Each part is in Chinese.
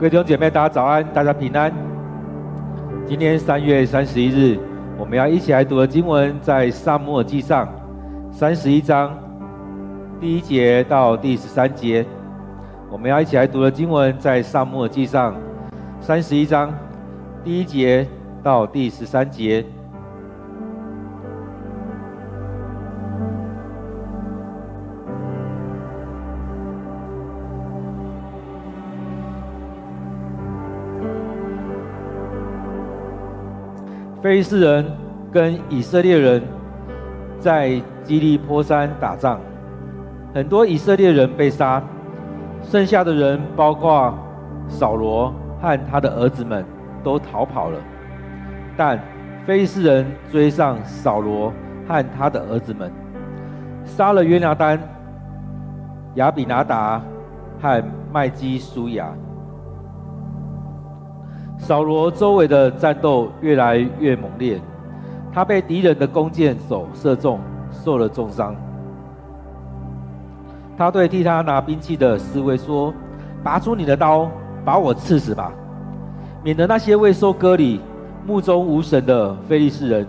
各位弟兄姐妹，大家早安，大家平安。今天三月三十一日，我们要一起来读的经文在《撒母耳记上》三十一章第一节到第十三节。我们要一起来读的经文在《撒母耳记上》三十一章第一节到第十三节。非利士人跟以色列人在基利波山打仗，很多以色列人被杀，剩下的人包括扫罗和他的儿子们都逃跑了。但非利士人追上扫罗和他的儿子们，杀了。约拿单、亚比拿达和麦基舒亚。扫罗周围的战斗越来越猛烈，他被敌人的弓箭手射中，受了重伤。他对替他拿兵器的侍卫说：“拔出你的刀，把我刺死吧，免得那些未受割礼、目中无神的非利士人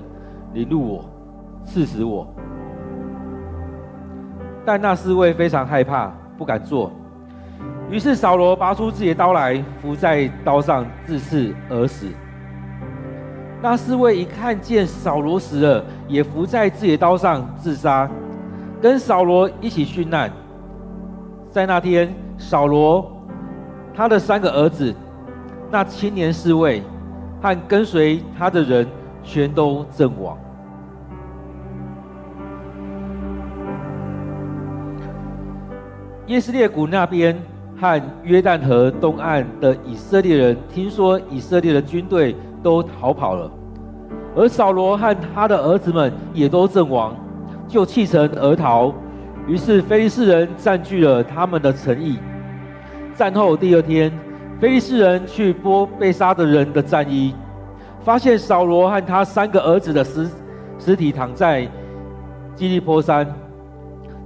凌辱我，刺死我。”但那侍卫非常害怕，不敢做。于是扫罗拔出自己的刀来，伏在刀上自刺而死。那侍卫一看见扫罗死了，也伏在自己的刀上自杀，跟扫罗一起殉难。在那天，扫罗他的三个儿子、那青年侍卫和跟随他的人，全都阵亡。耶斯列谷那边。和约旦河东岸的以色列人听说以色列的军队都逃跑了，而扫罗和他的儿子们也都阵亡，就弃城而逃。于是菲利士人占据了他们的城邑。战后第二天，菲利士人去剥被杀的人的战衣，发现扫罗和他三个儿子的尸尸体躺在基利波山，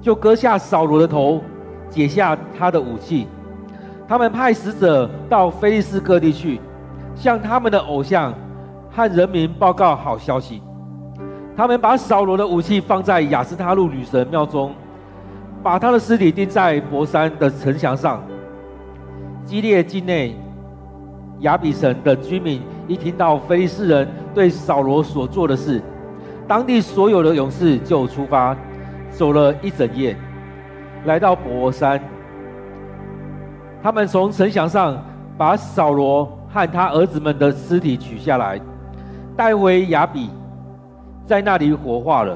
就割下扫罗的头，解下他的武器。他们派使者到菲利斯各地去，向他们的偶像和人民报告好消息。他们把扫罗的武器放在雅斯他路女神庙中，把他的尸体钉在伯山的城墙上。基列境内亚比城的居民一听到菲利斯人对扫罗所做的事，当地所有的勇士就出发，走了一整夜，来到伯山。他们从城墙上把扫罗和他儿子们的尸体取下来，带回亚比，在那里火化了。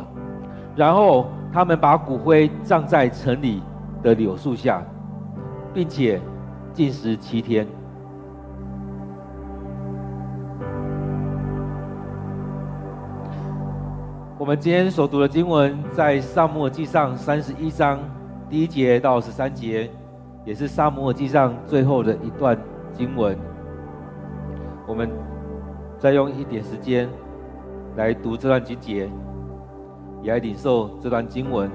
然后他们把骨灰葬在城里的柳树下，并且禁食七天。我们今天所读的经文在撒母记上三十一章第一节到十三节。也是沙摩尔记上最后的一段经文，我们再用一点时间来读这段经节，也来领受这段经文。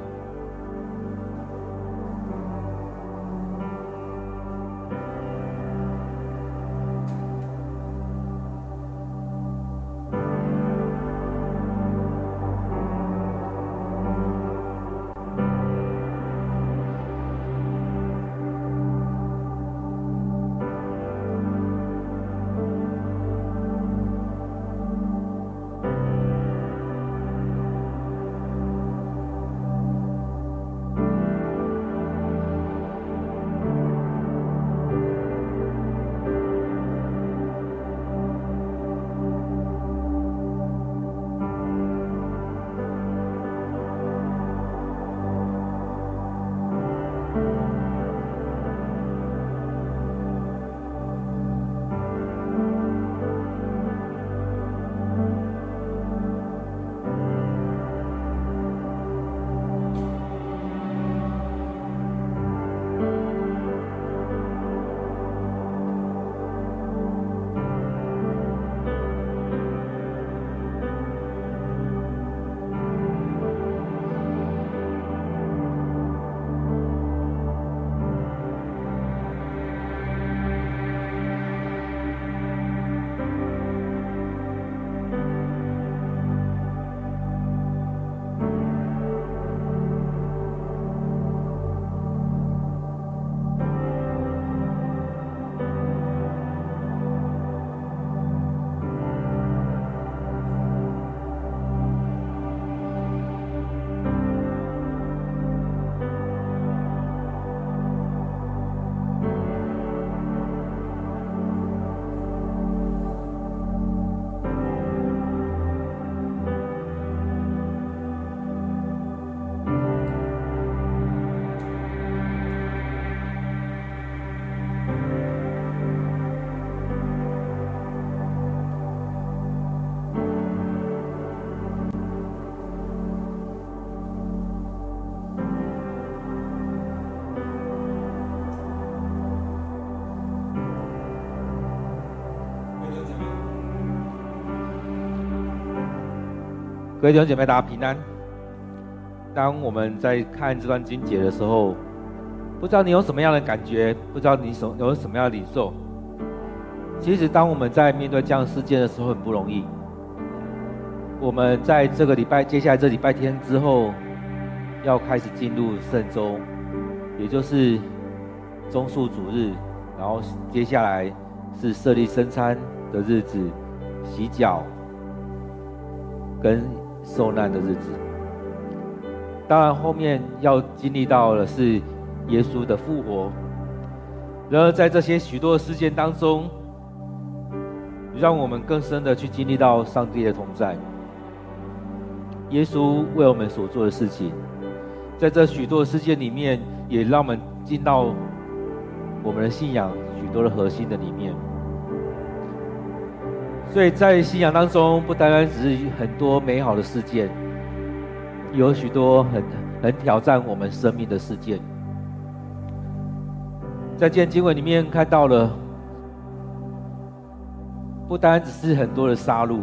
各位弟兄姐妹，大家平安。当我们在看这段经节的时候，不知道你有什么样的感觉？不知道你什有什么样的领受？其实，当我们在面对这样的事件的时候，很不容易。我们在这个礼拜，接下来这礼拜天之后，要开始进入圣周，也就是中树主日，然后接下来是设立圣餐的日子，洗脚跟受难的日子。当然，后面要经历到的是耶稣的复活。然而，在这些许多事件当中，让我们更深的去经历到上帝的同在。耶稣为我们所做的事情，在这许多的事件里面，也让我们进到我们的信仰许多的核心的里面。所以在信仰当中，不单单只是很多美好的事件，有许多很很挑战我们生命的事件。在这经文里面看到了。不单只是很多的杀戮，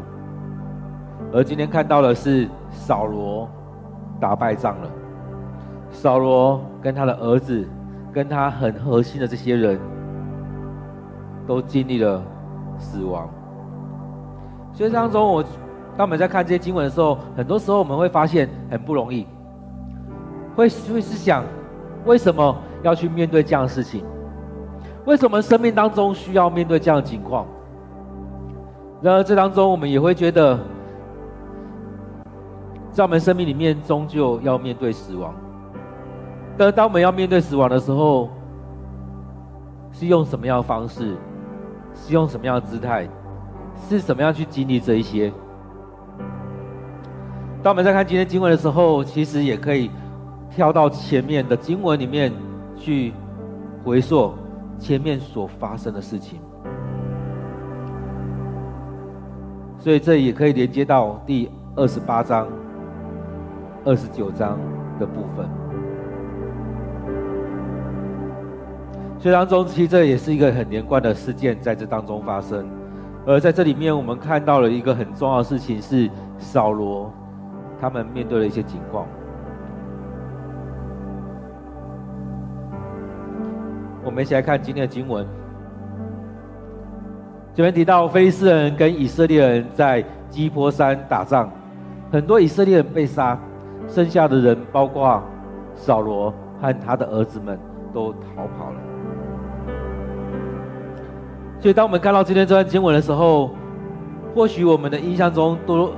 而今天看到的是扫罗打败仗了。扫罗跟他的儿子，跟他很核心的这些人，都经历了死亡。所以当中，我当我们在看这些经文的时候，很多时候我们会发现很不容易，会会是想，为什么要去面对这样的事情？为什么生命当中需要面对这样的情况？然而，这当中我们也会觉得，在我们生命里面，终究要面对死亡。但当我们要面对死亡的时候，是用什么样的方式？是用什么样的姿态？是怎么样去经历这一些？当我们在看今天经文的时候，其实也可以跳到前面的经文里面去回溯前面所发生的事情。所以这也可以连接到第二十八章、二十九章的部分。所以当中，其实这也是一个很连贯的事件在这当中发生。而在这里面，我们看到了一个很重要的事情是扫罗他们面对的一些情况。我们一起来看今天的经文。这边提到，非利士人跟以色列人在基波山打仗，很多以色列人被杀，剩下的人包括扫罗和他的儿子们都逃跑了。所以，当我们看到今天这段经文的时候，或许我们的印象中都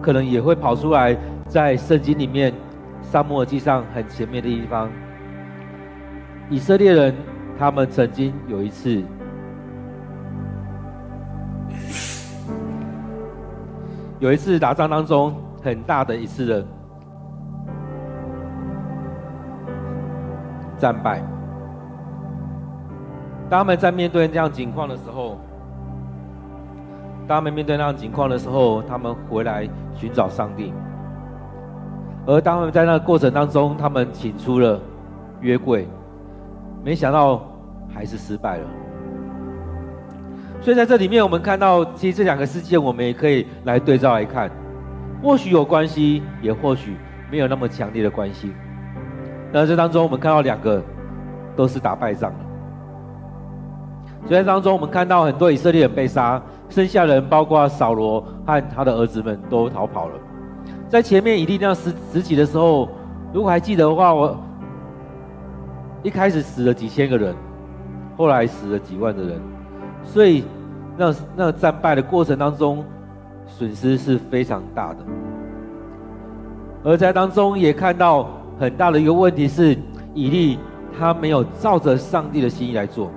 可能也会跑出来，在圣经里面撒母耳记上很前面的地方，以色列人他们曾经有一次。有一次打仗当中，很大的一次的战败。当他们在面对这样情况的时候，当他们面对那样情况的时候，他们回来寻找上帝。而当他们在那个过程当中，他们请出了约柜，没想到还是失败了。所以在这里面，我们看到，其实这两个事件，我们也可以来对照来看，或许有关系，也或许没有那么强烈的关系。那这当中，我们看到两个都是打败仗了。所以当中，我们看到很多以色列人被杀，剩下的人包括扫罗和他的儿子们都逃跑了。在前面以利那十十几的时候，如果还记得的话，我一开始死了几千个人，后来死了几万的人，所以。那那战败的过程当中，损失是非常大的。而在当中也看到很大的一个问题是，以利他没有照着上帝的心意来做。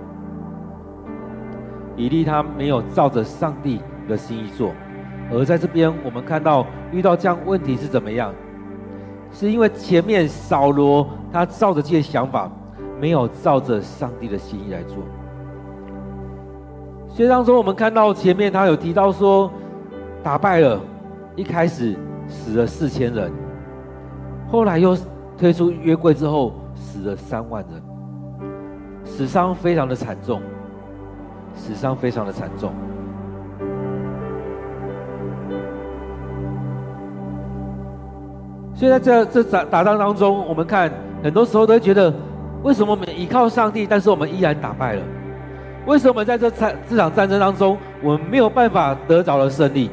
以利他没有照着上帝的心意做，而在这边我们看到遇到这样问题是怎么样？是因为前面扫罗他照着这些想法，没有照着上帝的心意来做。所以当中，我们看到前面他有提到说，打败了，一开始死了四千人，后来又推出约柜之后，死了三万人，死伤非常的惨重，死伤非常的惨重。所以在这这打打仗当中，我们看很多时候都会觉得，为什么我们依靠上帝，但是我们依然打败了？为什么在这场这场战争当中，我们没有办法得着了胜利？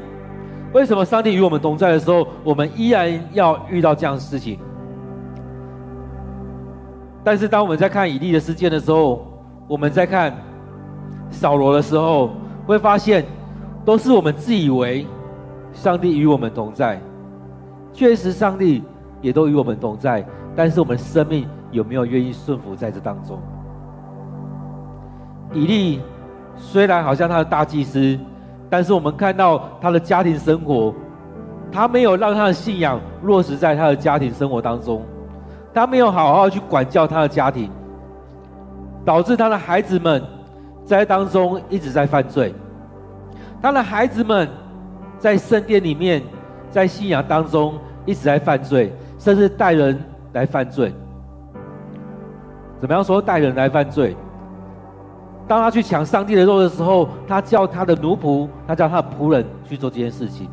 为什么上帝与我们同在的时候，我们依然要遇到这样的事情？但是当我们在看以利的事件的时候，我们在看扫罗的时候，会发现都是我们自以为上帝与我们同在，确实上帝也都与我们同在，但是我们生命有没有愿意顺服在这当中？以利虽然好像他的大祭司，但是我们看到他的家庭生活，他没有让他的信仰落实在他的家庭生活当中，他没有好好去管教他的家庭，导致他的孩子们在当中一直在犯罪，他的孩子们在圣殿里面，在信仰当中一直在犯罪，甚至带人来犯罪。怎么样说带人来犯罪？当他去抢上帝的肉的时候，他叫他的奴仆，他叫他的仆人去做这件事情，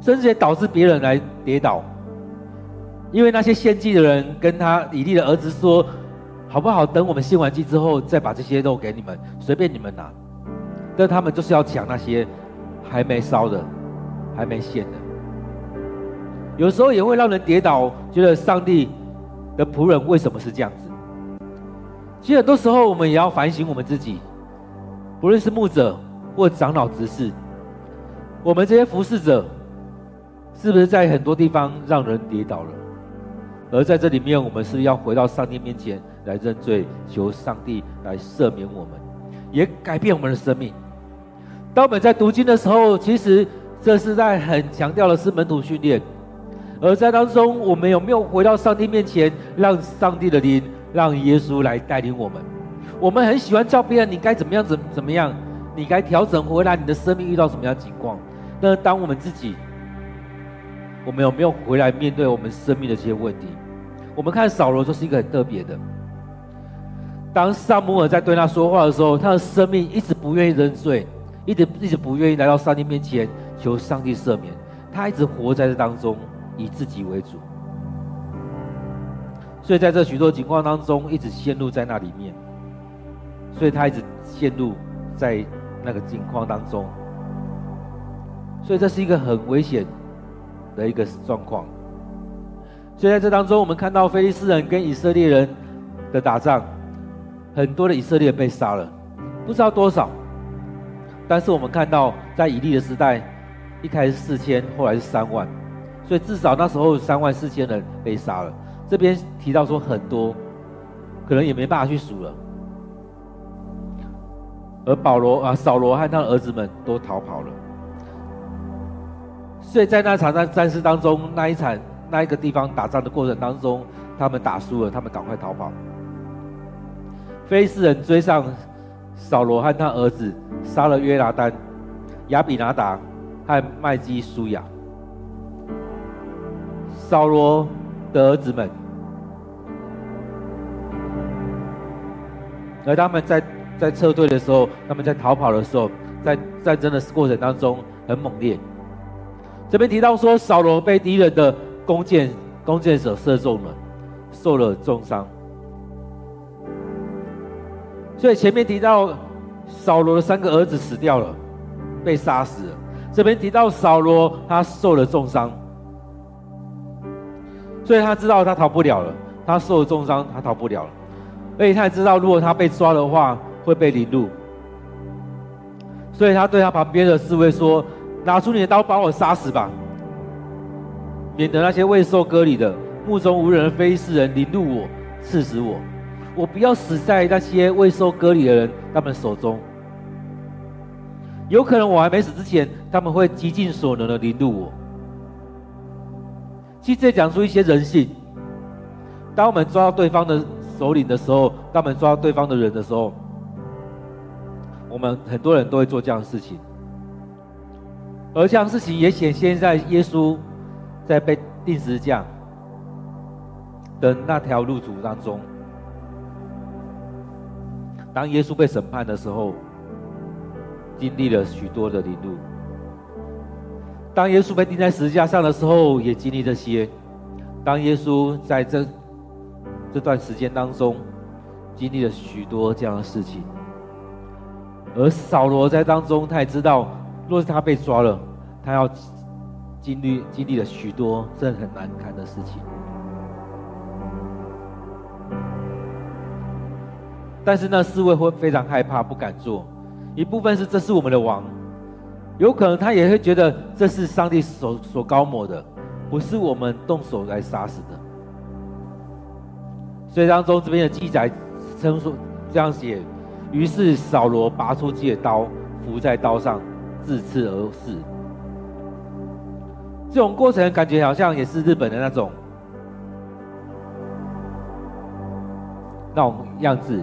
甚至也导致别人来跌倒，因为那些献祭的人跟他以利的儿子说：“好不好？等我们献完祭之后，再把这些肉给你们，随便你们拿。”但他们就是要抢那些还没烧的、还没献的。有时候也会让人跌倒，觉得上帝的仆人为什么是这样子？其实很多时候，我们也要反省我们自己，不论是牧者或长老执事，我们这些服侍者，是不是在很多地方让人跌倒了？而在这里面，我们是不是要回到上帝面前来认罪，求上帝来赦免我们，也改变我们的生命？当我们在读经的时候，其实这是在很强调的是门徒训练，而在当中，我们有没有回到上帝面前，让上帝的灵？让耶稣来带领我们。我们很喜欢教别人，你该怎么样，怎怎么样，你该调整回来。你的生命遇到什么样的情况？那当我们自己，我们有没有回来面对我们生命的这些问题？我们看扫罗就是一个很特别的。当撒母耳在对他说话的时候，他的生命一直不愿意认罪，一直一直不愿意来到上帝面前求上帝赦免。他一直活在这当中，以自己为主。所以在这许多情况当中，一直陷入在那里面，所以他一直陷入在那个境况当中，所以这是一个很危险的一个状况。所以在这当中，我们看到非利士人跟以色列人的打仗，很多的以色列被杀了，不知道多少。但是我们看到在以利的时代，一开始四千，后来是三万，所以至少那时候三万四千人被杀了。这边提到说很多，可能也没办法去数了。而保罗啊，扫罗和他的儿子们都逃跑了。所以在那场战战事当中，那一场那一个地方打仗的过程当中，他们打输了，他们赶快逃跑。非斯人追上扫罗和他儿子，杀了约拿单、亚比拿达和麦基舒亚。扫罗。的儿子们，而他们在在撤退的时候，他们在逃跑的时候，在战争的过程当中很猛烈。这边提到说，扫罗被敌人的弓箭弓箭手射中了，受了重伤。所以前面提到扫罗的三个儿子死掉了，被杀死了。这边提到扫罗他受了重伤。所以他知道他逃不了了，他受了重伤，他逃不了了。而且他也知道，如果他被抓的话，会被凌辱。所以他对他旁边的侍卫说：“拿出你的刀，把我杀死吧，免得那些未受割礼的、目中无人的非利士人凌辱我、刺死我。我不要死在那些未受割礼的人他们手中。有可能我还没死之前，他们会极尽所能的凌辱我。”其实这讲出一些人性。当我们抓到对方的首领的时候，当我们抓到对方的人的时候，我们很多人都会做这样的事情。而这样的事情也显现在耶稣在被钉十字架的那条路途当中。当耶稣被审判的时候，经历了许多的凌辱。当耶稣被钉在十字架上的时候，也经历这些。当耶稣在这这段时间当中，经历了许多这样的事情，而扫罗在当中，他也知道，若是他被抓了，他要经历经历了许多这很难堪的事情。但是那侍卫会非常害怕，不敢做。一部分是这是我们的王，有可能他也会觉得这是上帝所所高抹的，不是我们动手来杀死的。所以当中这边的记载称说这样写，于是扫罗拔出自己的刀，伏在刀上，自刺而死。这种过程感觉好像也是日本的那种那种样子。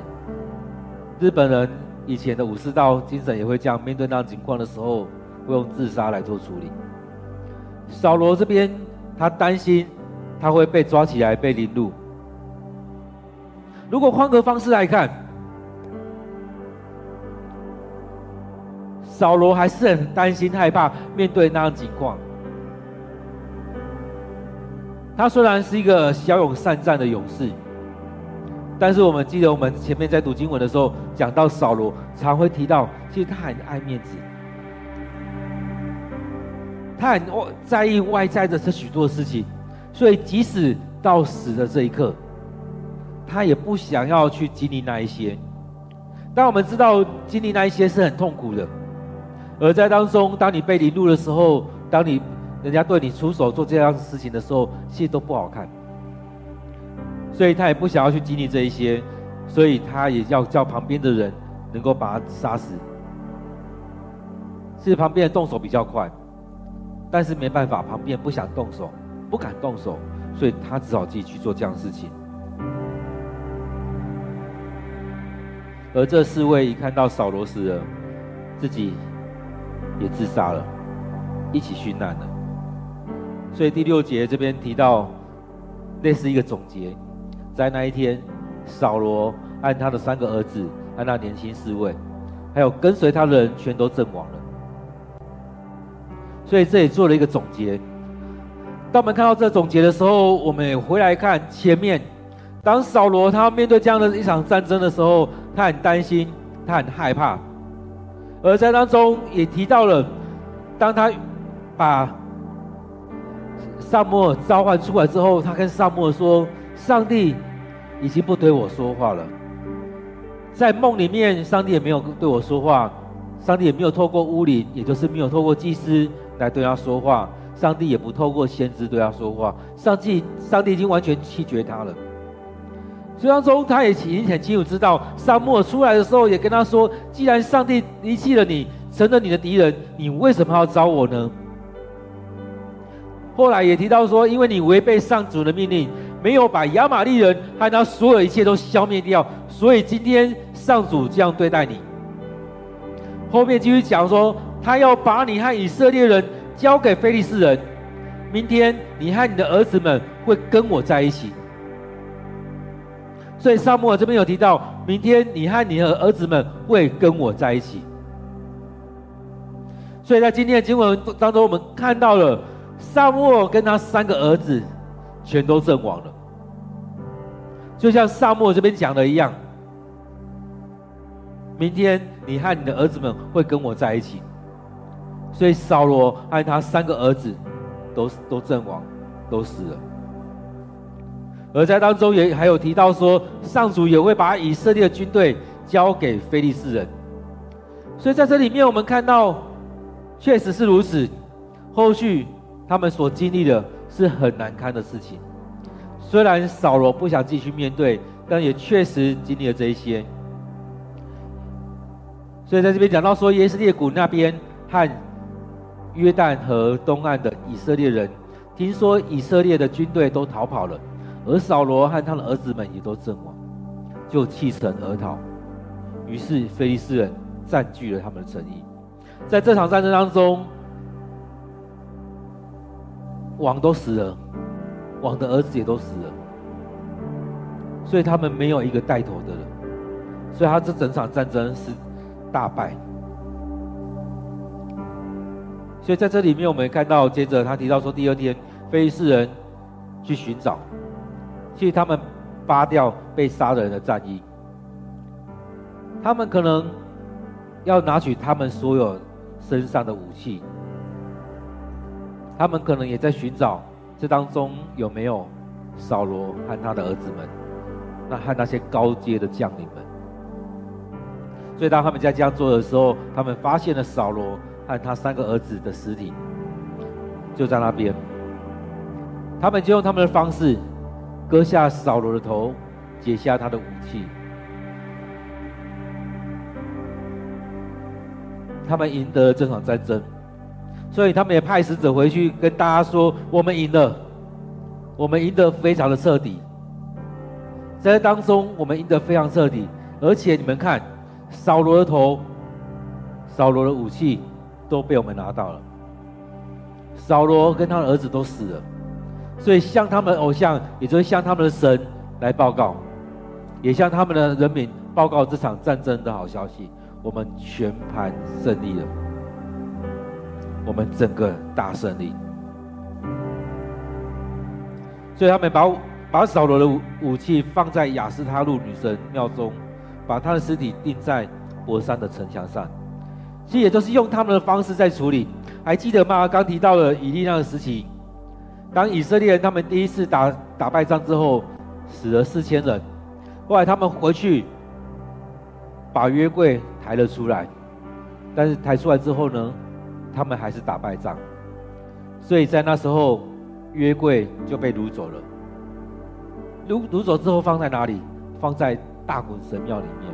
日本人以前的武士道精神也会这样，面对那种情况的时候，会用自杀来做处理。扫罗这边，他担心他会被抓起来被凌辱。如果换个方式来看，扫罗还是很担心害怕面对那样情况。他虽然是一个骁勇善战的勇士。但是我们记得，我们前面在读经文的时候讲到扫罗，常会提到，其实他很爱面子，他很在意外在的这许多事情，所以即使到死的这一刻，他也不想要去经历那一些。当我们知道经历那一些是很痛苦的，而在当中，当你被凌辱的时候，当你人家对你出手做这样的事情的时候，其实都不好看。所以他也不想要去经历这一些，所以他也要叫旁边的人能够把他杀死。是旁边人动手比较快，但是没办法，旁边不想动手，不敢动手，所以他只好自己去做这样的事情。而这四位一看到扫罗死了，自己也自杀了，一起殉难了。所以第六节这边提到，类似一个总结。在那一天，扫罗和他的三个儿子和那年轻侍卫，还有跟随他的人，全都阵亡了。所以这里做了一个总结。当我们看到这总结的时候，我们也回来看前面，当扫罗他面对这样的一场战争的时候，他很担心，他很害怕。而在当中也提到了，当他把撒母耳召唤出来之后，他跟撒母耳说。上帝已经不对我说话了，在梦里面，上帝也没有对我说话，上帝也没有透过巫灵，也就是没有透过祭司来对他说话，上帝也不透过先知对他说话，上帝，上帝已经完全弃绝他了。所以当中，他也已经很清楚知道，沙漠出来的时候也跟他说：“既然上帝离弃了你，成了你的敌人，你为什么要招我呢？”后来也提到说：“因为你违背上主的命令。”没有把亚玛力人和他所有一切都消灭掉，所以今天上主这样对待你。后面继续讲说，他要把你和以色列人交给非利士人。明天你和你的儿子们会跟我在一起。所以撒母耳这边有提到，明天你和你的儿子们会跟我在一起。所以在今天的经文当中，我们看到了撒母耳跟他三个儿子全都阵亡了。就像撒母耳这边讲的一样，明天你和你的儿子们会跟我在一起，所以扫罗和他三个儿子都都阵亡，都死了。而在当中也还有提到说，上主也会把以色列的军队交给非利士人，所以在这里面我们看到，确实是如此。后续他们所经历的是很难堪的事情。虽然扫罗不想继续面对，但也确实经历了这一些。所以在这边讲到说，耶斯列谷那边和约旦河东岸的以色列人，听说以色列的军队都逃跑了，而扫罗和他的儿子们也都阵亡，就弃城而逃。于是非利士人占据了他们的城邑。在这场战争当中，王都死了。王的儿子也都死了，所以他们没有一个带头的人，所以他这整场战争是大败。所以在这里面，我们看到，接着他提到说，第二天，非利士人去寻找，其实他们扒掉被杀的人的战衣，他们可能要拿取他们所有身上的武器，他们可能也在寻找这当中有没有扫罗和他的儿子们，那和那些高阶的将领们。所以当他们在这样做的时候，他们发现了扫罗。和他三个儿子的尸体就在那边，他们就用他们的方式割下扫罗的头，解下他的武器。他们赢得了这场战争，所以他们也派使者回去跟大家说：“我们赢了，我们赢得非常的彻底。在这当中，我们赢得非常彻底，而且你们看，扫罗的头，扫罗的武器。”都被我们拿到了。扫罗跟他的儿子都死了，所以向他们偶像，也就是向他们的神来报告，也向他们的人民报告这场战争的好消息：我们全盘胜利了，我们整个大胜利。所以他们把把扫罗的武器放在雅斯他路女神庙中，把他的尸体钉在伯山的城墙上。其实也都是用他们的方式在处理，还记得吗？刚提到了以利那的时期，当以色列人他们第一次打打败仗之后，死了四千人，后来他们回去把约柜抬了出来，但是抬出来之后呢，他们还是打败仗，所以在那时候约柜就被掳走了，掳掳走之后放在哪里？放在大衮神庙里面。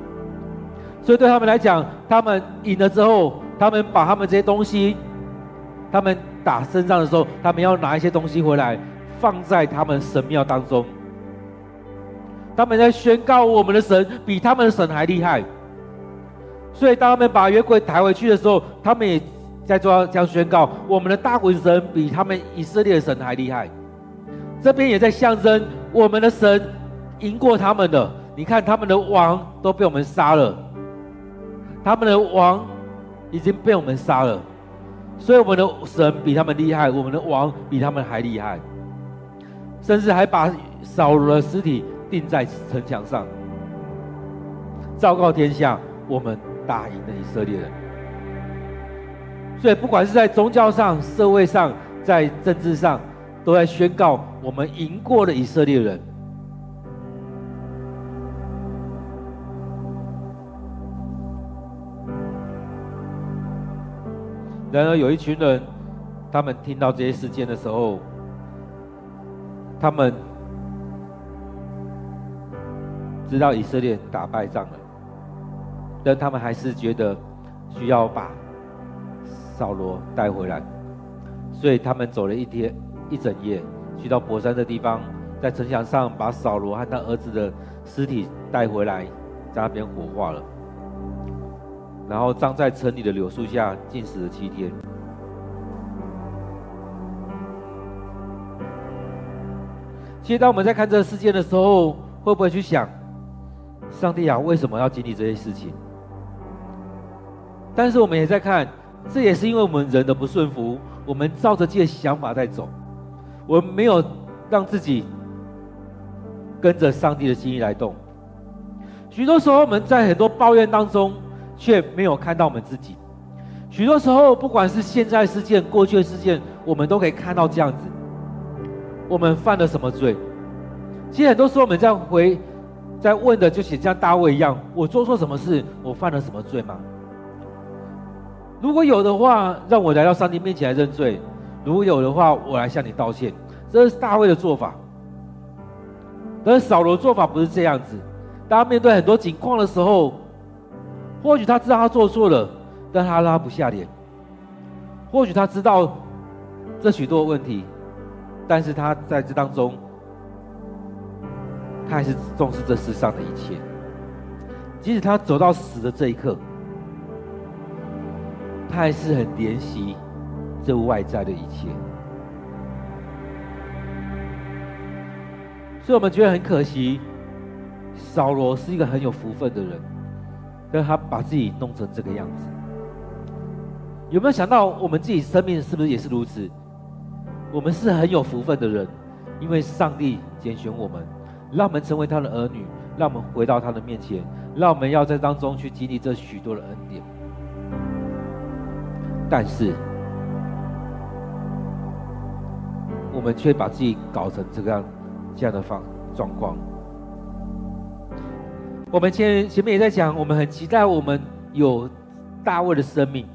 所以对他们来讲，他们赢了之后，他们把他们这些东西，他们打胜仗的时候，他们要拿一些东西回来，放在他们神庙当中。他们在宣告我们的神比他们的神还厉害。所以当他们把约柜抬回去的时候，他们也在做这样宣告：我们的大衮神比他们以色列的神还厉害。这边也在象征我们的神赢过他们的。你看他们的王都被我们杀了。他们的王已经被我们杀了，所以我们的神比他们厉害，我们的王比他们还厉害，甚至还把扫罗的尸体钉在城墙上，昭告天下，我们打赢了以色列人。所以不管是在宗教上、社会上、在政治上，都在宣告我们赢过了以色列人。然而，有一群人，他们听到这些事件的时候，他们知道以色列打败仗了，但他们还是觉得需要把扫罗带回来，所以他们走了一天一整夜，去到博山的地方，在城墙上把扫罗和他儿子的尸体带回来，在那边火化了。然后葬在城里的柳树下，禁食了七天。其实，当我们在看这个事件的时候，会不会去想，上帝啊，为什么要经历这些事情？但是我们也在看，这也是因为我们人的不顺服，我们照着自己的想法在走，我们没有让自己跟着上帝的心意来动。许多时候，我们在很多抱怨当中。却没有看到我们自己。许多时候，不管是现在事件、过去的事件，我们都可以看到这样子。我们犯了什么罪？其实很多时候我们在回、在问的，就写像大卫一样：我做错什么事？我犯了什么罪吗？如果有的话，让我来到上帝面前来认罪；如果有的话，我来向你道歉。这是大卫的做法。但是扫罗的做法不是这样子。当他面对很多情况的时候，或许他知道他做错了，但他拉不下脸。或许他知道这许多问题，但是他在这当中，他还是重视这世上的一切。即使他走到死的这一刻，他还是很怜惜这外在的一切。所以我们觉得很可惜，扫罗是一个很有福分的人。但他把自己弄成这个样子，有没有想到我们自己生命是不是也是如此？我们是很有福分的人，因为上帝拣选我们，让我们成为他的儿女，让我们回到他的面前，让我们要在当中去经历这许多的恩典。但是，我们却把自己搞成这个样这样的方状况。我们前前面也在讲，我们很期待我们有大卫的生命，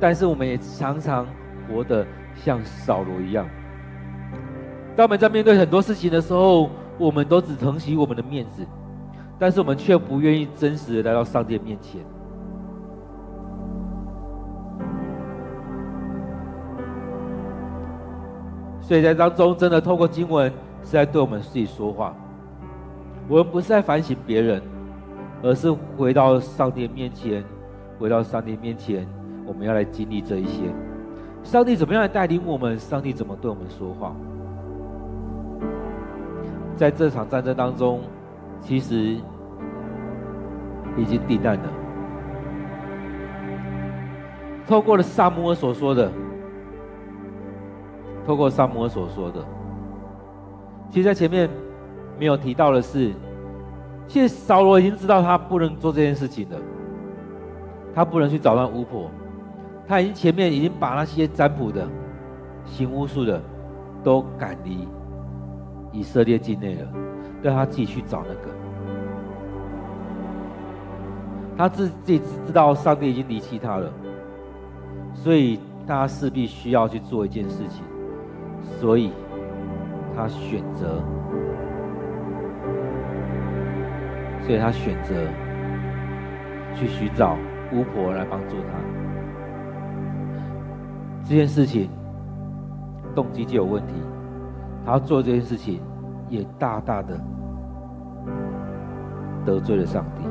但是我们也常常活得像扫罗一样。当我们在面对很多事情的时候，我们都只疼惜我们的面子，但是我们却不愿意真实的来到上帝面前。所以在当中，真的透过经文是在对我们自己说话。我们不是在反省别人，而是回到上帝面前，回到上帝面前，我们要来经历这一些。上帝怎么样来带领我们？上帝怎么对我们说话？在这场战争当中，其实已经定案了。透过了撒母耳所说的。透过撒摩所说的，其实，在前面没有提到的是，其实扫罗已经知道他不能做这件事情了，他不能去找那巫婆，他已经前面已经把那些占卜的、行巫术的都赶离以色列境内了，让他自己去找那个，他自自己知道上帝已经离弃他了，所以他势必需要去做一件事情。所以，他选择，所以他选择去寻找巫婆来帮助他。这件事情动机就有问题，他要做这件事情也大大的得罪了上帝。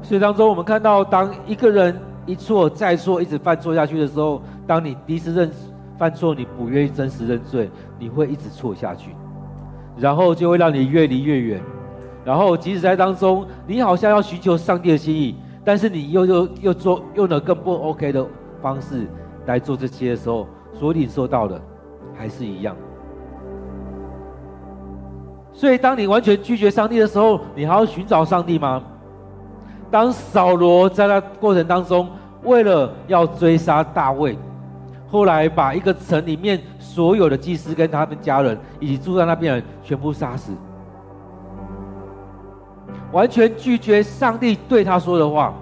所以当中，我们看到，当一个人一错再错，一直犯错下去的时候，当你第一次认识。犯错，你不愿意真实认罪，你会一直错下去，然后就会让你越离越远。然后即使在当中，你好像要寻求上帝的心意，但是你又又又做用了更不 OK 的方式来做这些的时候，所领受到的还是一样。所以，当你完全拒绝上帝的时候，你还要寻找上帝吗？当扫罗在那过程当中，为了要追杀大卫。后来把一个城里面所有的祭司跟他们家人以及住在那边的人全部杀死，完全拒绝上帝对他说的话。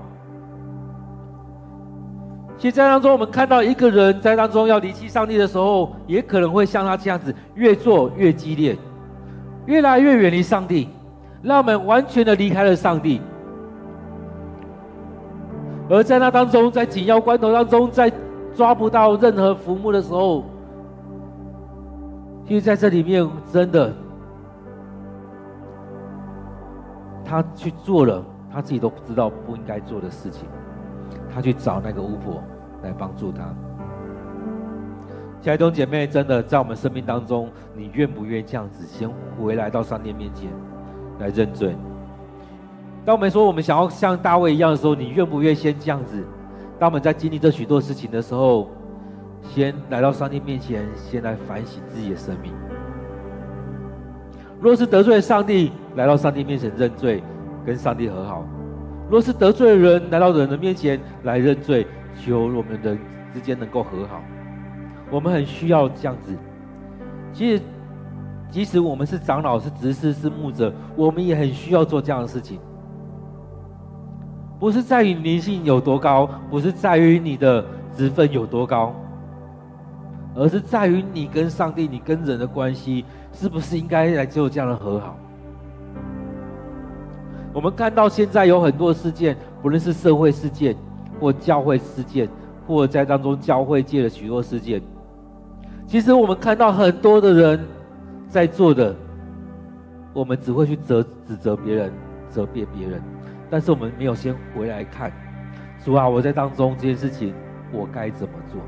其实，在当中，我们看到一个人在当中要离弃上帝的时候，也可能会像他这样子，越做越激烈，越来越远离上帝，让我们完全的离开了上帝。而在那当中，在紧要关头当中，在抓不到任何浮木的时候，其实在这里面真的，他去做了他自己都不知道不应该做的事情，他去找那个巫婆来帮助他。亲爱的弟兄姐妹，真的在我们生命当中，你愿不愿意这样子先回来到上帝面前来认罪？当我们说我们想要像大卫一样的时候，你愿不愿意先这样子？当我们在经历这许多事情的时候，先来到上帝面前，先来反省自己的生命。若是得罪上帝，来到上帝面前认罪，跟上帝和好；若是得罪人，来到人的面前来认罪，求我们的之间能够和好。我们很需要这样子。其实，即使我们是长老、是执事、是牧者，我们也很需要做这样的事情。不是在于灵性有多高，不是在于你的职分有多高，而是在于你跟上帝、你跟人的关系，是不是应该来做这样的和好？我们看到现在有很多事件，不论是社会事件，或教会事件，或在当中教会界的许多事件，其实我们看到很多的人在做的，我们只会去责指责别人，责备别人。但是我们没有先回来看，主啊，我在当中这件事情，我该怎么做？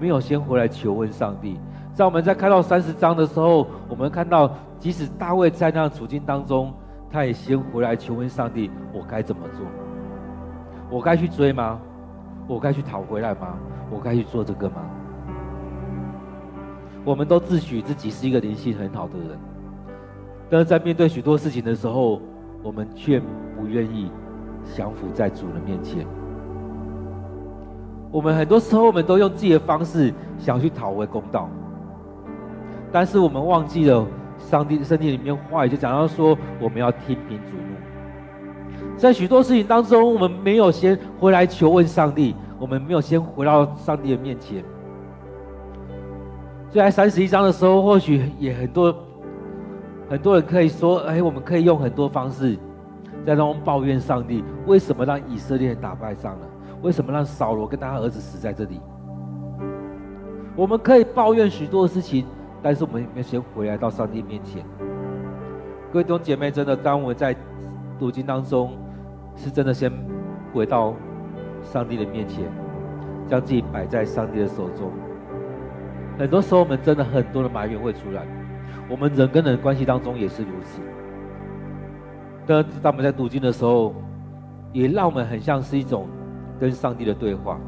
没有先回来求问上帝。在我们在看到三十章的时候，我们看到，即使大卫在那样处境当中，他也先回来求问上帝：我该怎么做？我该去追吗？我该去讨回来吗？我该去做这个吗？我们都自诩自己是一个灵性很好的人，但是在面对许多事情的时候，我们却愿意降服在主的面前。我们很多时候，我们都用自己的方式想去讨回公道，但是我们忘记了上帝圣经里面话语就讲到说，我们要听凭主怒。在许多事情当中，我们没有先回来求问上帝，我们没有先回到上帝的面前。就在三十一章的时候，或许也很多很多人可以说：“哎，我们可以用很多方式在当中抱怨上帝，为什么让以色列人打败仗了？”为什么让扫罗跟他儿子死在这里？我们可以抱怨许多事情，但是我们要先回来到上帝面前？各位弟兄姐妹，真的，当我们在读经当中，是真的先回到上帝的面前，将自己摆在上帝的手中。很多时候，我们真的很多的埋怨会出来，我们人跟人关系当中也是如此。当当我们在读经的时候，也让我们很像是一种。跟上帝的对话，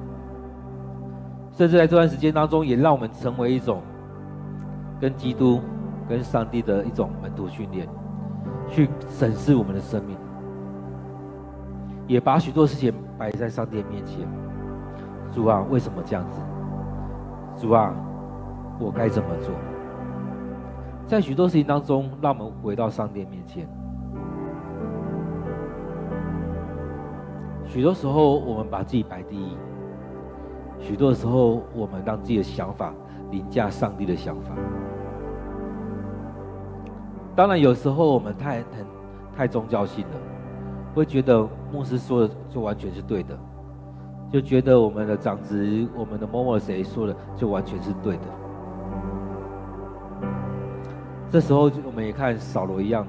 甚至在这段时间当中，也让我们成为一种跟基督、跟上帝的一种门徒训练，去审视我们的生命，也把许多事情摆在上帝面前。主啊，为什么这样子？主啊，我该怎么做？在许多事情当中，让我们回到上帝面前。许多时候，我们把自己摆第一；许多时候，我们让自己的想法凌驾上帝的想法。当然，有时候我们太很太宗教性了，会觉得牧师说的就完全是对的，就觉得我们的长子、我们的某某谁说的就完全是对的。这时候，我们也看扫罗一样。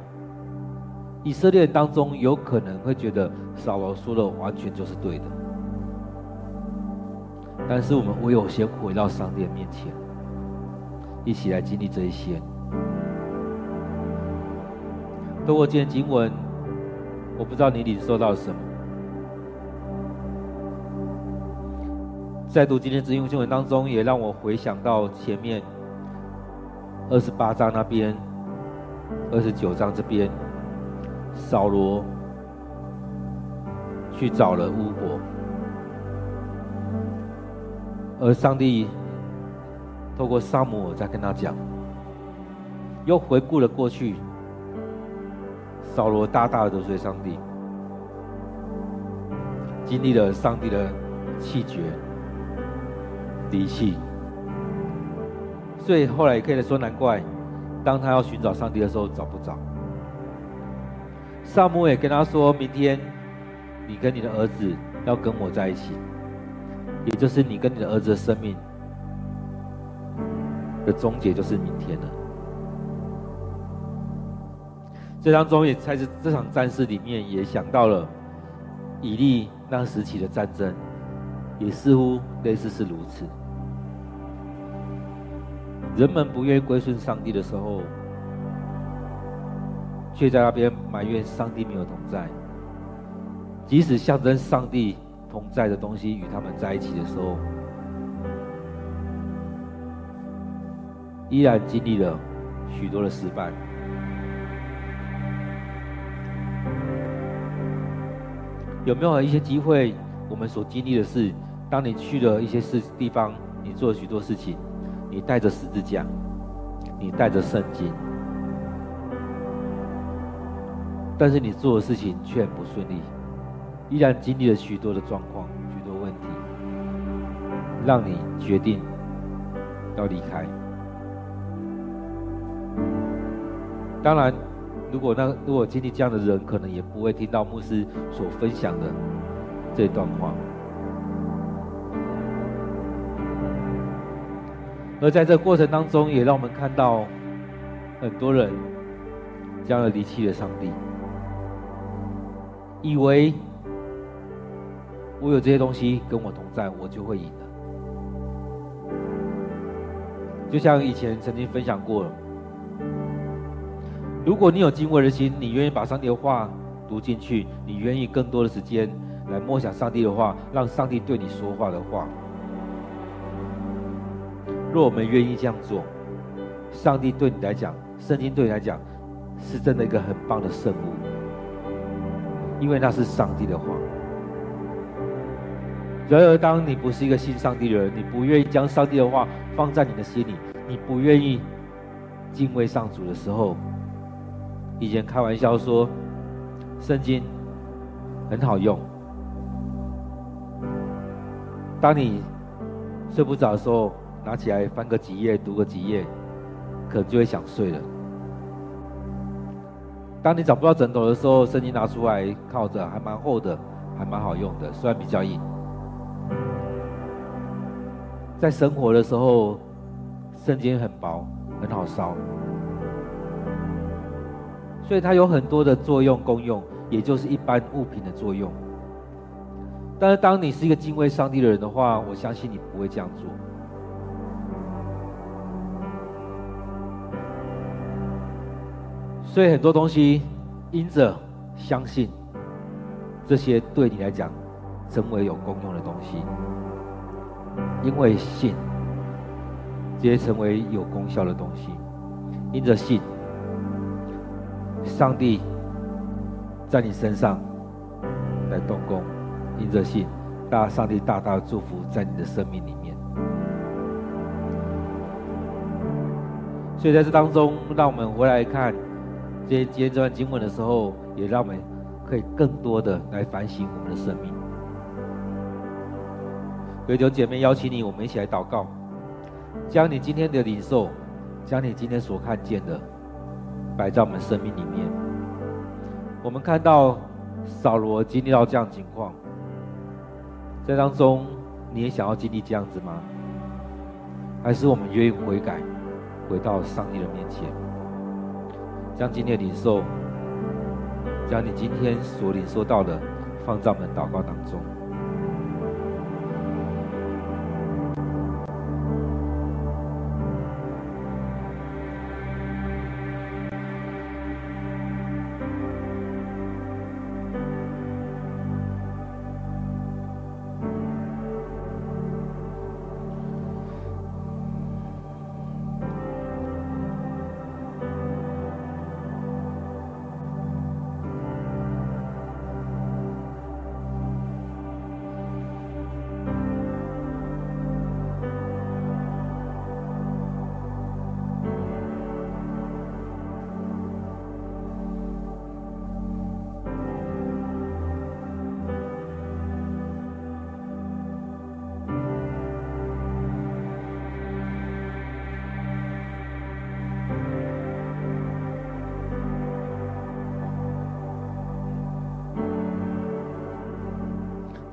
以色列当中有可能会觉得扫罗说的完全就是对的，但是我们唯有先回到上帝的面前，一起来经历这一些。透过今天经文，我不知道你领受到什么。在读今天这经文当中，也让我回想到前面二十八章那边，二十九章这边。扫罗去找了乌伯，而上帝透过撒母耳在跟他讲，又回顾了过去，扫罗大大的得罪上帝，经历了上帝的气绝、离弃，所以后来也可以说，难怪当他要寻找上帝的时候找不着。撒母耳也跟他说：“明天，你跟你的儿子要跟我在一起，也就是你跟你的儿子的生命的终结，就是明天了。”这当中也在这这场战事里面，也想到了以利那时期的战争，也似乎类似是如此。人们不愿意归顺上帝的时候。却在那边埋怨上帝没有同在，即使象征上帝同在的东西与他们在一起的时候，依然经历了许多的失败。有没有一些机会，我们所经历的是，当你去了一些事地方，你做了许多事情，你带着十字架，你带着圣经。但是你做的事情却很不顺利，依然经历了许多的状况、许多问题，让你决定要离开。当然，如果那如果经历这样的人，可能也不会听到牧师所分享的这段话。而在这过程当中，也让我们看到很多人这样的离弃了上帝。以为我有这些东西跟我同在，我就会赢了。就像以前曾经分享过，如果你有敬畏的心，你愿意把上帝的话读进去，你愿意更多的时间来默想上帝的话，让上帝对你说话的话。若我们愿意这样做，上帝对你来讲，圣经对你来讲，是真的一个很棒的圣物，因为那是上帝的话。然而，当你不是一个信上帝的人，你不愿意将上帝的话放在你的心里，你不愿意敬畏上主的时候，以前开玩笑说，圣经很好用。当你睡不着的时候，拿起来翻个几页，读个几页，可能就会想睡了。当你找不到枕头的时候，圣经拿出来靠着，还蛮厚的，还蛮好用的，虽然比较硬。在生活的时候，圣经很薄，很好烧，所以它有很多的作用功用，也就是一般物品的作用。但是，当你是一个敬畏上帝的人的话，我相信你不会这样做。所以，很多东西因着相信，这些对你来讲成为有功用的东西。因为信，这些成为有功效的东西。因着信，上帝在你身上来动工；因着信，大上帝大大的祝福在你的生命里面。所以在这当中，让我们回来看这些今天这段经文的时候，也让我们可以更多的来反省我们的生命。所以，弟兄姐妹，邀请你，我们一起来祷告，将你今天的领受，将你今天所看见的，摆在我们生命里面。我们看到扫罗经历到这样情况，在当中，你也想要经历这样子吗？还是我们愿意悔改，回到上帝的面前，将今天的领受，将你今天所领受到的，放在我们祷告当中。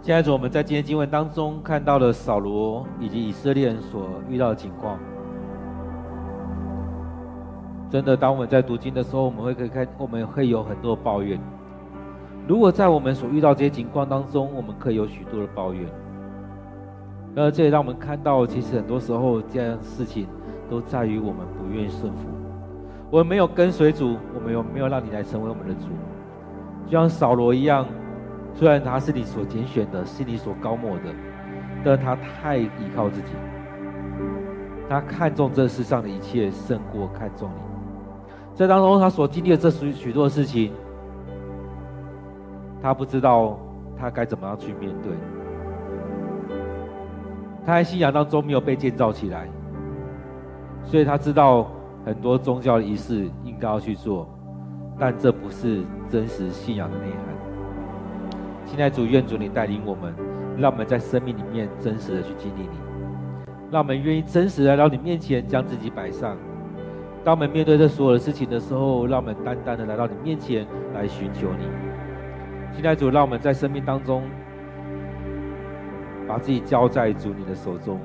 现在，主我们在今天经文当中看到了扫罗以及以色列人所遇到的情况。真的，当我们在读经的时候，我们会可以看，我们会有很多抱怨。如果在我们所遇到这些情况当中，我们可以有许多的抱怨。那这也让我们看到，其实很多时候这样事情都在于我们不愿意顺服。我们没有跟随主，我们有没有让你来成为我们的主？就像扫罗一样。虽然他是你所拣选的，是你所高抹的，但他太依靠自己，他看重这世上的一切胜过看重你。这当中，他所经历的这许许多事情，他不知道他该怎么样去面对。他在信仰当中没有被建造起来，所以他知道很多宗教的仪式应该要去做，但这不是真实信仰的内涵。现在主愿主你带领我们，让我们在生命里面真实的去经历你，让我们愿意真实的来到你面前，将自己摆上。当我们面对这所有的事情的时候，让我们单单的来到你面前来寻求你。现在主让我们在生命当中，把自己交在主你的手中。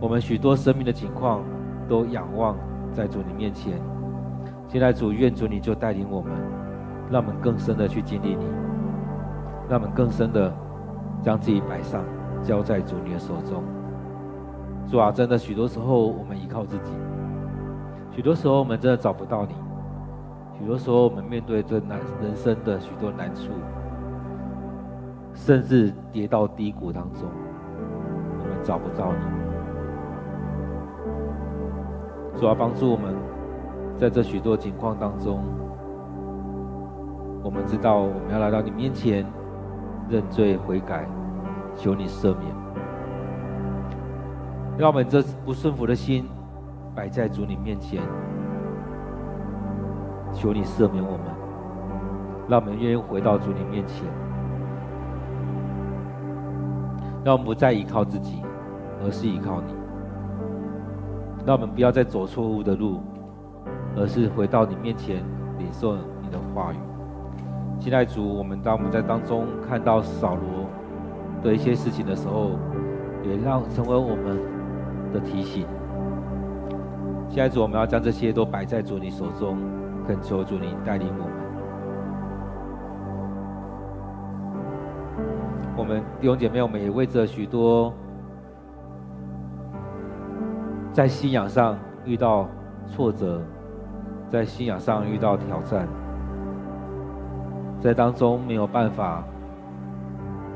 我们许多生命的情况都仰望在主你面前。现在主愿主你就带领我们。让我们更深的去经历你，让我们更深的将自己摆上，交在主你的手中。主啊，真的许多时候我们依靠自己，许多时候我们真的找不到你，许多时候我们面对这难人生的许多难处，甚至跌到低谷当中，我们找不到你。主要帮助我们，在这许多情况当中，我们知道我们要来到你面前认罪悔改，求你赦免。让我们这不顺服的心摆在主你面前，求你赦免我们，让我们愿意回到主你面前，让我们不再依靠自己，而是依靠你。让我们不要再走错误的路，而是回到你面前领受你的话语。亲爱的主，我们当我们在当中看到扫罗的一些事情的时候，也让成为我们的提醒。现在主，我们要将这些都摆在主你手中，恳求主你带领我们。我们弟兄姐妹，我们也为着许多在信仰上遇到挫折，在信仰上遇到挑战，在当中没有办法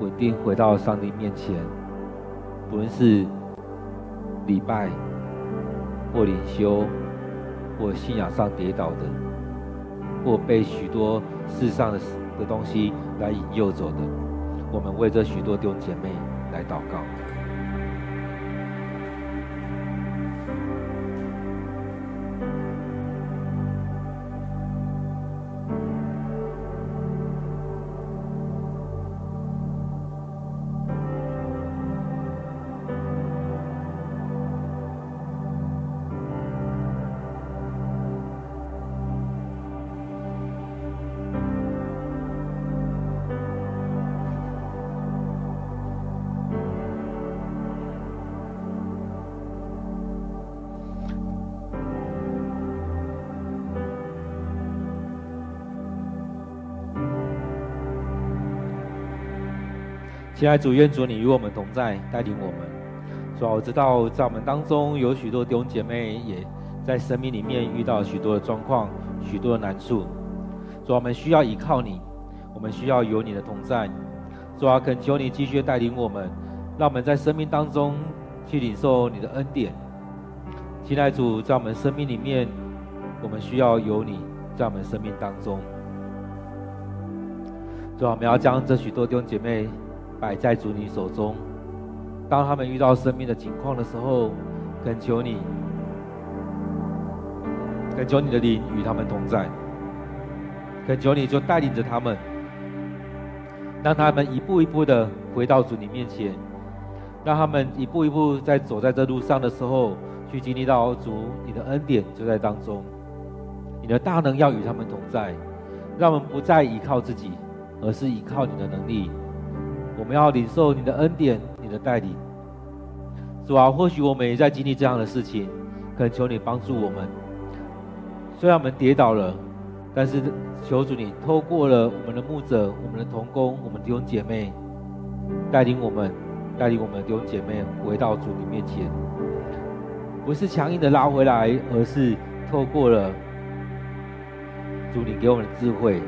稳定回到上帝面前，不论是。礼拜，或灵修，或信仰上跌倒的，或被许多世上的的东西来引诱走的，我们为这许多弟兄姐妹来祷告。亲爱主，愿主你与我们同在，带领我们。主啊，我知道在我们当中有许多弟兄姐妹也在生命里面遇到许多的状况、许多的难处。主啊，我们需要依靠你，我们需要有你的同在。主啊，恳求你继续带领我们，让我们在生命当中去领受你的恩典。亲爱主，在我们生命里面，我们需要有你在我们生命当中。主啊，我们要将这许多弟兄姐妹。摆在主你手中。当他们遇到生命的情况的时候，恳求你，恳求你的灵与他们同在。恳求你就带领着他们，让他们一步一步的回到主你面前，让他们一步一步在走在这路上的时候，去经历到主你的恩典就在当中，你的大能要与他们同在，让我们不再依靠自己，而是依靠你的能力。我们要领受你的恩典，你的带领，主啊，或许我们也在经历这样的事情，恳求你帮助我们。虽然我们跌倒了，但是求主你透过了我们的牧者、我们的同工、我们弟兄姐妹，带领我们，带领我们的弟兄姐妹回到主你面前，不是强硬的拉回来，而是透过了主你给我们的智慧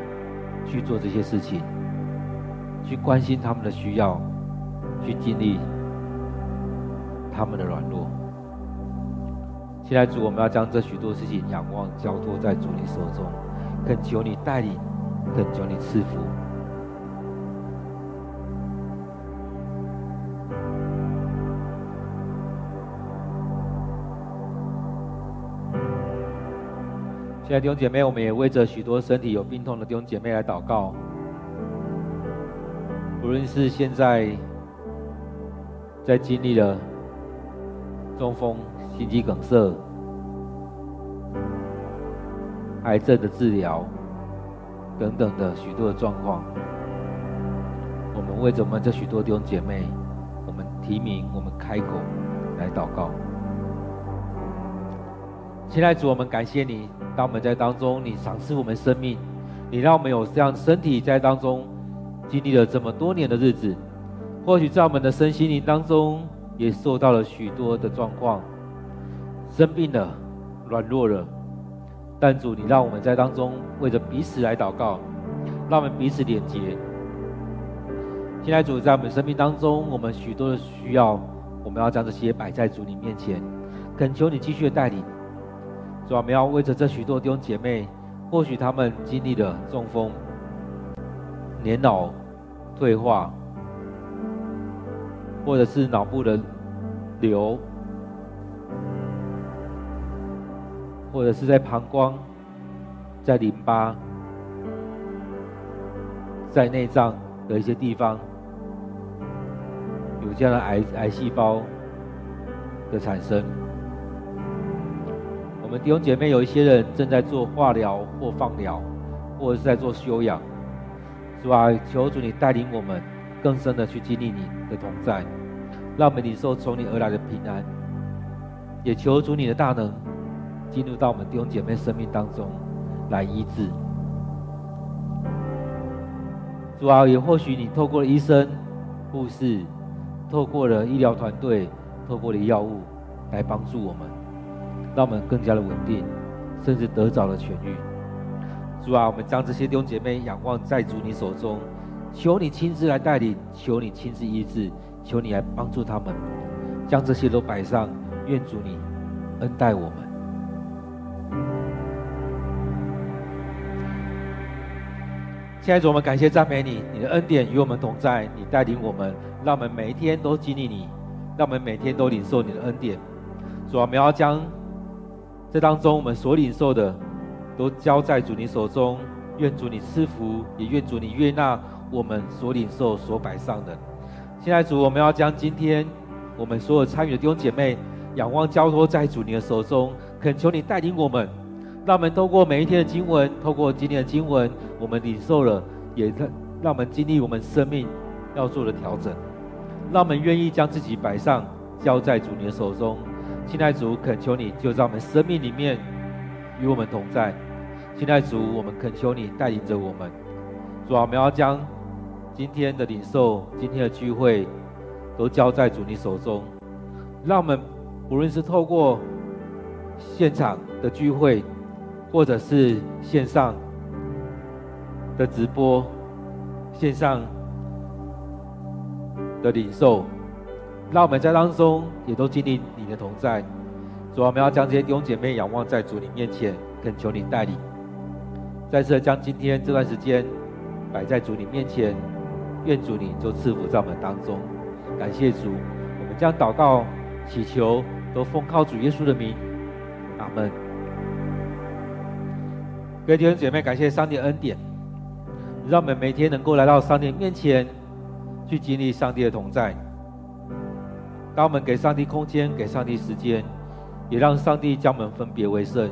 去做这些事情。去关心他们的需要，去经历他们的软弱。现在主，我们要将这许多事情仰望交托在主你手中，恳求你带领，恳求你赐福。现在弟兄姐妹，我们也为着许多身体有病痛的弟兄姐妹来祷告。无论是现在在经历了中风、心肌梗塞、癌症的治疗等等的许多的状况，我们为着我们这许多弟兄姐妹，我们提名，我们开口来祷告。亲爱主，我们感谢你，当我们在当中，你赏赐我们生命，你让我们有这样身体在当中。经历了这么多年的日子，或许在我们的身心灵当中也受到了许多的状况，生病了，软弱了。但主，你让我们在当中为着彼此来祷告，让我们彼此连结。现在主在我们生命当中，我们许多的需要，我们要将这些摆在主你面前，恳求你继续的带领。主，我们要为着这许多弟兄姐妹，或许他们经历了中风、年老、退化，或者是脑部的瘤，或者是在膀胱、在淋巴、在内脏的一些地方。有这样的癌癌细胞的产生，我们弟兄姐妹有一些人正在做化疗或放疗，或者是在做休养，主啊，求主你带领我们更深的去经历你的同在，让我们领受从你而来的平安，也求主你的大能进入到我们弟兄姐妹生命当中来医治。主啊，也或许你透过医生、护士。透过了医疗团队，透过了药物来帮助我们，让我们更加的稳定，甚至得早的痊愈。主啊，我们将这些弟兄姐妹仰望在主你手中，求你亲自来带领，求你亲自医治，求你来帮助他们，将这些都摆上，愿主你恩待我们。现在主，我们感谢赞美你，你的恩典与我们同在，你带领我们。让我们每一天都经历你，让我们每天都领受你的恩典。主啊，我们要将这当中我们所领受的，都交在主你手中。愿主你赐福，也愿主你悦纳我们所领受、所摆上的。现在主，我们要将今天我们所有参与的弟兄姐妹，仰望交托在主你的手中，恳求你带领我们，让我们透过每一天的经文，透过今天的经文，我们领受了，也让让我们经历我们生命要做的调整。让我们愿意将自己摆上，交在主你的手中。现在主，恳求你就在我们生命里面与我们同在。亲爱主，我们恳求你带领着我们。主啊，我们要将今天的领受、今天的聚会都交在主你手中。让我们无论是透过现场的聚会，或者是线上的直播，线上。的领受，让我们在当中也都经历你的同在。主啊，我们要将这些弟兄姐妹仰望在主你面前，恳求你带领。再次将今天这段时间摆在主你面前，愿主你就赐福在我们当中。感谢主，我们将祷告祈求都奉靠主耶稣的名，阿门。各位弟兄姐妹，感谢上帝恩典，让我们每天能够来到上帝面前。去经历上帝的同在。当我们给上帝空间，给上帝时间，也让上帝将我们分别为圣，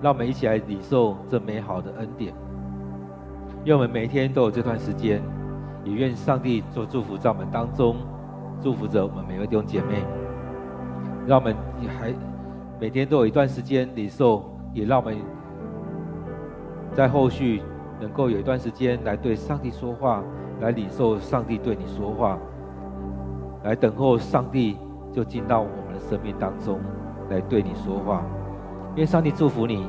让我们一起来领受这美好的恩典。愿我们每天都有这段时间，也愿上帝做祝福在我们当中，祝福着我们每位弟兄姐妹。让我们还每天都有一段时间领受，也让我们在后续能够有一段时间来对上帝说话。来领受上帝对你说话，来等候上帝就进到我们的生命当中来对你说话，愿上帝祝福你。